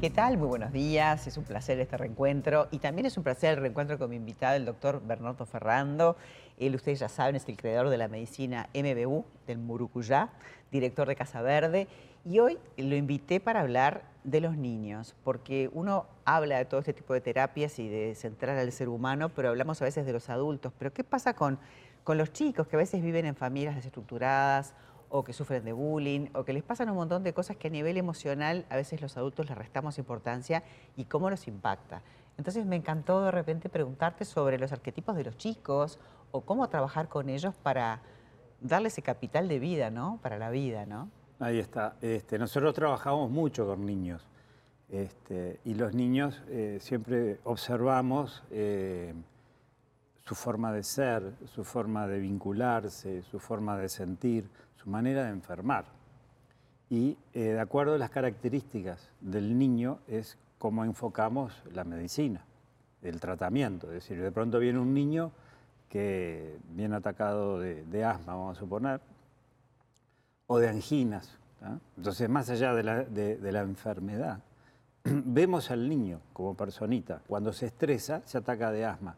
¿Qué tal? Muy buenos días. Es un placer este reencuentro y también es un placer el reencuentro con mi invitado, el doctor Bernardo Ferrando. Él, ustedes ya saben, es el creador de la medicina MBU del Murucuyá, director de Casa Verde. Y hoy lo invité para hablar de los niños, porque uno habla de todo este tipo de terapias y de centrar al ser humano, pero hablamos a veces de los adultos. Pero ¿qué pasa con, con los chicos que a veces viven en familias desestructuradas o que sufren de bullying, o que les pasan un montón de cosas que a nivel emocional a veces los adultos les restamos importancia y cómo los impacta. Entonces me encantó de repente preguntarte sobre los arquetipos de los chicos o cómo trabajar con ellos para darle ese capital de vida, ¿no? Para la vida, ¿no? Ahí está. Este, nosotros trabajamos mucho con niños este, y los niños eh, siempre observamos eh, su forma de ser, su forma de vincularse, su forma de sentir, su manera de enfermar. Y eh, de acuerdo a las características del niño es cómo enfocamos la medicina, el tratamiento. Es decir, de pronto viene un niño que viene atacado de, asma, vamos a suponer, o de anginas. Entonces, más allá de la, de la enfermedad, vemos al niño como personita. Cuando se estresa, se ataca de asma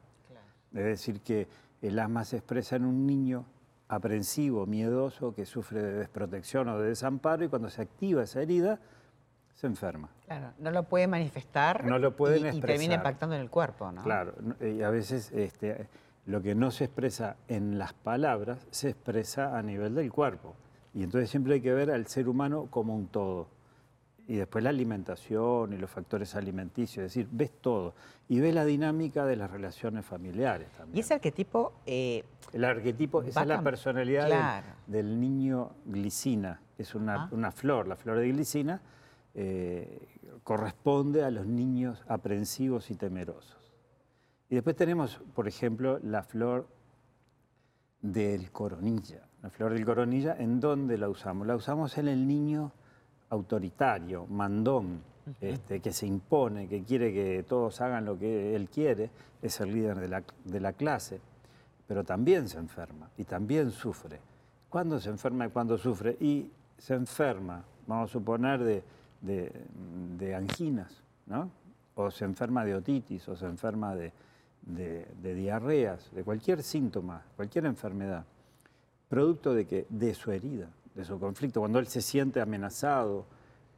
es decir, que el asma se expresa en un niño aprensivo, miedoso, que sufre de desprotección o de desamparo y cuando se activa esa herida, se enferma. Claro, no lo puede manifestar no lo pueden y, y termina impactando en el cuerpo, ¿no? Claro, y a veces este, lo que no se expresa en las palabras se expresa a nivel del cuerpo. Y entonces siempre hay que ver al ser humano como un todo y después la alimentación y los factores alimenticios, es decir, ves todo y ves la dinámica de las relaciones familiares también. Y ese arquetipo... Eh, el arquetipo, esa es la personalidad del, niño glicina, es una, flor, la flor de glicina eh, corresponde a los niños aprensivos y temerosos. Y después tenemos, por ejemplo, la flor del coronilla. La flor del coronilla, ¿en dónde la usamos? La usamos en el niño autoritario, mandón, este, que se impone, que quiere que todos hagan lo que él quiere, es el líder de la, clase, pero también se enferma y también sufre. ¿Cuándo se enferma y cuándo sufre? Y se enferma, vamos a suponer, de, de, anginas, ¿no? o se enferma de otitis, o se enferma de, de, diarreas, de cualquier síntoma, cualquier enfermedad, producto de que de su herida de su conflicto, cuando él se siente amenazado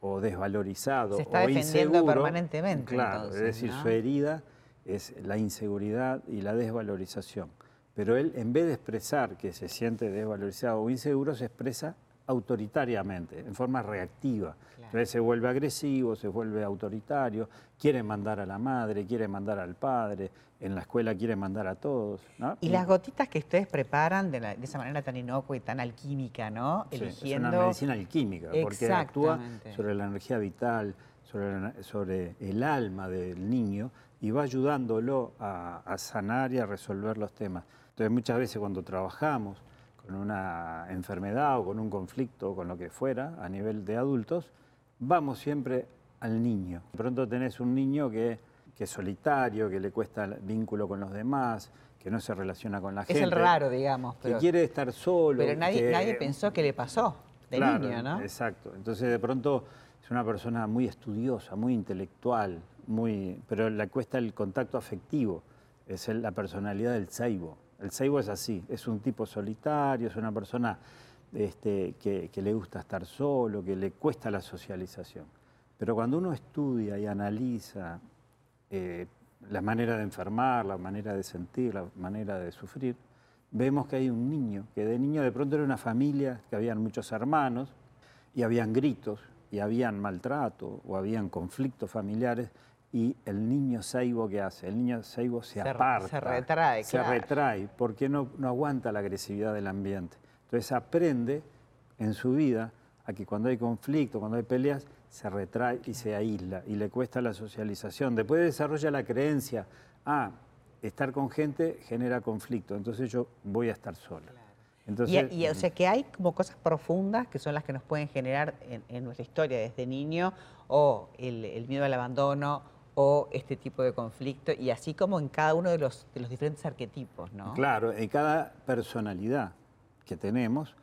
o desvalorizado se está o defendiendo permanentemente. Claro, es decir, su herida es la inseguridad y la desvalorización. Pero él, en vez de expresar que se siente desvalorizado o inseguro, se expresa autoritariamente, en forma reactiva. Entonces se vuelve agresivo, se vuelve autoritario, quiere mandar a la madre, quiere mandar al padre, en la escuela quiere mandar a todos. Y, las gotitas que ustedes preparan de, esa manera tan inocua y tan alquímica, ¿no? Eligiendo... Es una medicina alquímica, porque actúa sobre la energía vital, sobre, el alma del niño y va ayudándolo a, a sanar y a resolver los temas. Entonces muchas veces cuando trabajamos con una enfermedad o con un conflicto o con lo que fuera a nivel de adultos, vamos siempre al niño. De pronto tenés un niño que, es solitario, que le cuesta el vínculo con los demás, que no se relaciona con la gente. Es el raro, digamos. que quiere estar solo. Pero nadie, nadie pensó que le pasó de niño, ¿no? Exacto. Entonces de pronto es una persona muy estudiosa, muy intelectual, muy, pero le cuesta el contacto afectivo. Es la personalidad del ceibo. El ceibo es así, es un tipo solitario, es una persona este, que, le gusta estar solo, que le cuesta la socialización. Pero cuando uno estudia y analiza eh, la manera de enfermar, la manera de sentir, la manera de sufrir, vemos que hay un niño, que de niño de pronto era una familia, que habían muchos hermanos, y habían gritos, y habían maltrato, o habían conflictos familiares, y el niño saibo ¿qué hace? El niño saibo se, aparta. Se retrae, Se retrae porque no, no aguanta la agresividad del ambiente. Entonces aprende en su vida a que cuando hay conflicto, cuando hay peleas, se retrae y se aísla y le cuesta la socialización. Después desarrolla la creencia, ah, estar con gente genera conflicto, entonces yo voy a estar sola. Entonces, y, o sea que hay como cosas profundas que son las que nos pueden generar en, nuestra historia desde niño, o el, el miedo al abandono, o este tipo de conflicto, y así como en cada uno de los, de los diferentes arquetipos, ¿no? Claro, en cada personalidad que tenemos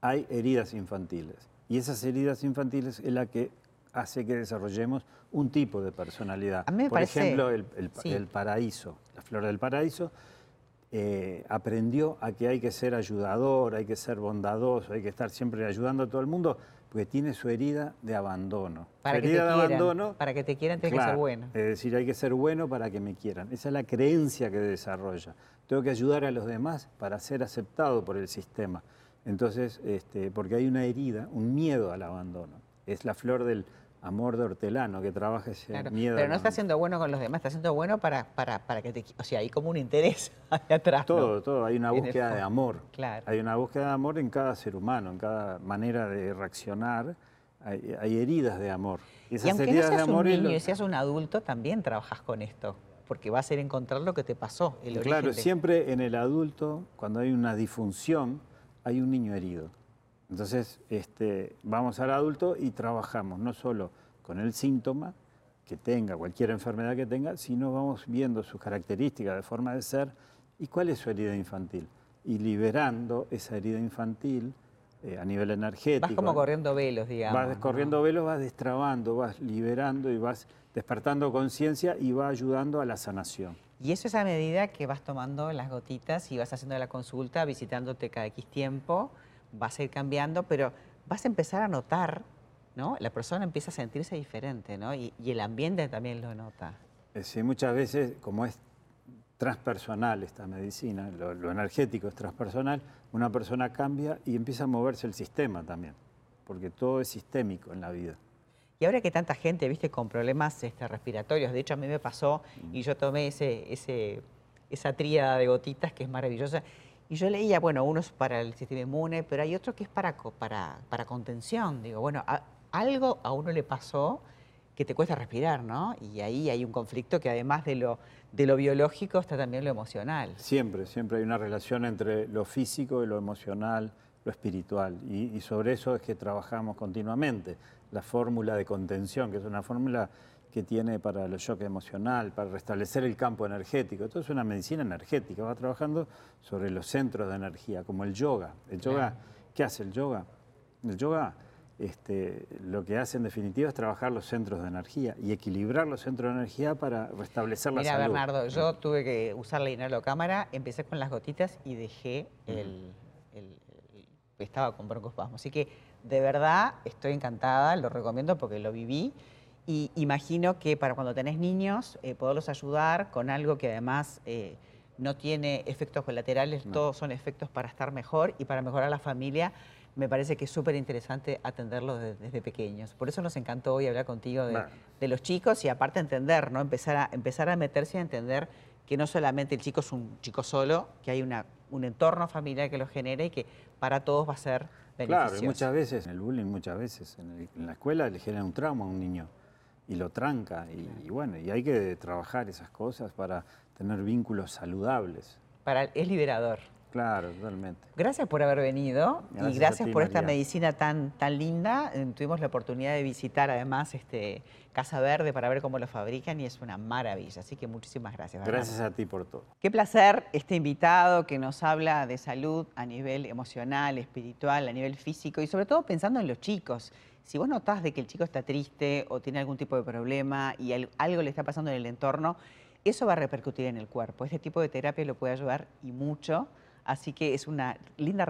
hay heridas infantiles. Y esas heridas infantiles es la que hace que desarrollemos un tipo de personalidad. Por ejemplo, el, paraíso, la flor del paraíso, eh, aprendió a que hay que ser ayudador, hay que ser bondadoso, hay que estar siempre ayudando a todo el mundo, porque tiene su herida de abandono. Para que herida te de abandono. Para que te quieran, tienes que ser bueno. Es decir, hay que ser bueno para que me quieran. Esa es la creencia que desarrolla. Tengo que ayudar a los demás para ser aceptado por el sistema. Entonces, este, porque hay una herida, un miedo al abandono. Es la flor del amor de hortelano que trabaja ese miedo. Pero no está siendo bueno con los demás, está siendo bueno para, para, para que te... O sea, hay como un interés ahí atrás. Todo, todo. Hay una búsqueda de amor. Claro. Hay una búsqueda de amor en cada ser humano, en cada manera de reaccionar. Hay, heridas de amor. Y, esas aunque heridas no seas de amor un niño y seas un adulto, también trabajas con esto porque va a ser encontrar lo que te pasó, el Claro, siempre en el adulto, cuando hay una disfunción, hay un niño herido. Entonces, este, vamos al adulto y trabajamos no solo con el síntoma que tenga, cualquier enfermedad que tenga, sino vamos viendo sus características de forma de ser y cuál es su herida infantil. Y liberando esa herida infantil eh, a nivel energético. Vas como corriendo velos, digamos. Vas corriendo velos, vas destrabando, vas liberando y vas despertando conciencia y va ayudando a la sanación. Y eso es a medida que vas tomando las gotitas y vas haciendo la consulta, visitándote cada X tiempo, vas a ir cambiando, pero vas a empezar a notar, ¿no? La persona empieza a sentirse diferente, ¿no? Y, el ambiente también lo nota. Eh, sí, muchas veces, como es transpersonal esta medicina, lo, energético es transpersonal, una persona cambia y empieza a moverse el sistema también, porque todo es sistémico en la vida. Y ahora que tanta gente, viste, con problemas este, respiratorios, de hecho a mí me pasó y yo tomé ese, ese, esa tríada de gotitas que es maravillosa, y yo leía, bueno, uno es para el sistema inmune, pero hay otro que es para, para, para contención. Digo, bueno, algo a uno le pasó que te cuesta respirar, ¿no? Y ahí hay un conflicto que además de lo, de lo biológico está también lo emocional. Siempre, siempre hay una relación entre lo físico y lo emocional, lo espiritual. Y, sobre eso es que trabajamos continuamente. La fórmula de contención, que es una fórmula que tiene para el shock emocional, para restablecer el campo energético. Esto es una medicina energética, va trabajando sobre los centros de energía, como el yoga. El yoga, ¿qué hace el yoga? El yoga este, lo que hace en definitiva es trabajar los centros de energía y equilibrar los centros de energía para restablecer la salud. Mira, Bernardo, yo tuve que usar la cámara, empecé con las gotitas y dejé el, estaba con broncospasmo. Así que de verdad estoy encantada, lo recomiendo porque lo viví. Y imagino que para cuando tenés niños, eh, poderlos ayudar con algo que además eh, no tiene efectos colaterales, todos son efectos para estar mejor y para mejorar la familia. Me parece que es súper interesante atenderlos desde, pequeños. Por eso nos encantó hoy hablar contigo de, los chicos y aparte entender, ¿no? Empezar a, empezar a meterse a entender que no solamente el chico es un chico solo, que hay una, un entorno familiar que lo genera y que para todos va a ser beneficioso. Claro, muchas veces, en el bullying, muchas veces, en, la escuela le genera un trauma a un niño y lo tranca. Y, bueno, y hay que trabajar esas cosas para tener vínculos saludables. Para, es liberador. Claro, totalmente. Gracias por haber venido y gracias por esta medicina tan, tan linda. Eh, tuvimos la oportunidad de visitar además este Casa Verde para ver cómo lo fabrican y es una maravilla. Así que muchísimas gracias. Gracias a ti por todo. Qué placer este invitado que nos habla de salud a nivel emocional, espiritual, a nivel físico y sobre todo pensando en los chicos. Si vos notás de que el chico está triste o tiene algún tipo de problema y algo le está pasando en el entorno, eso va a repercutir en el cuerpo. Este tipo de terapia lo puede ayudar y mucho. Así que es una linda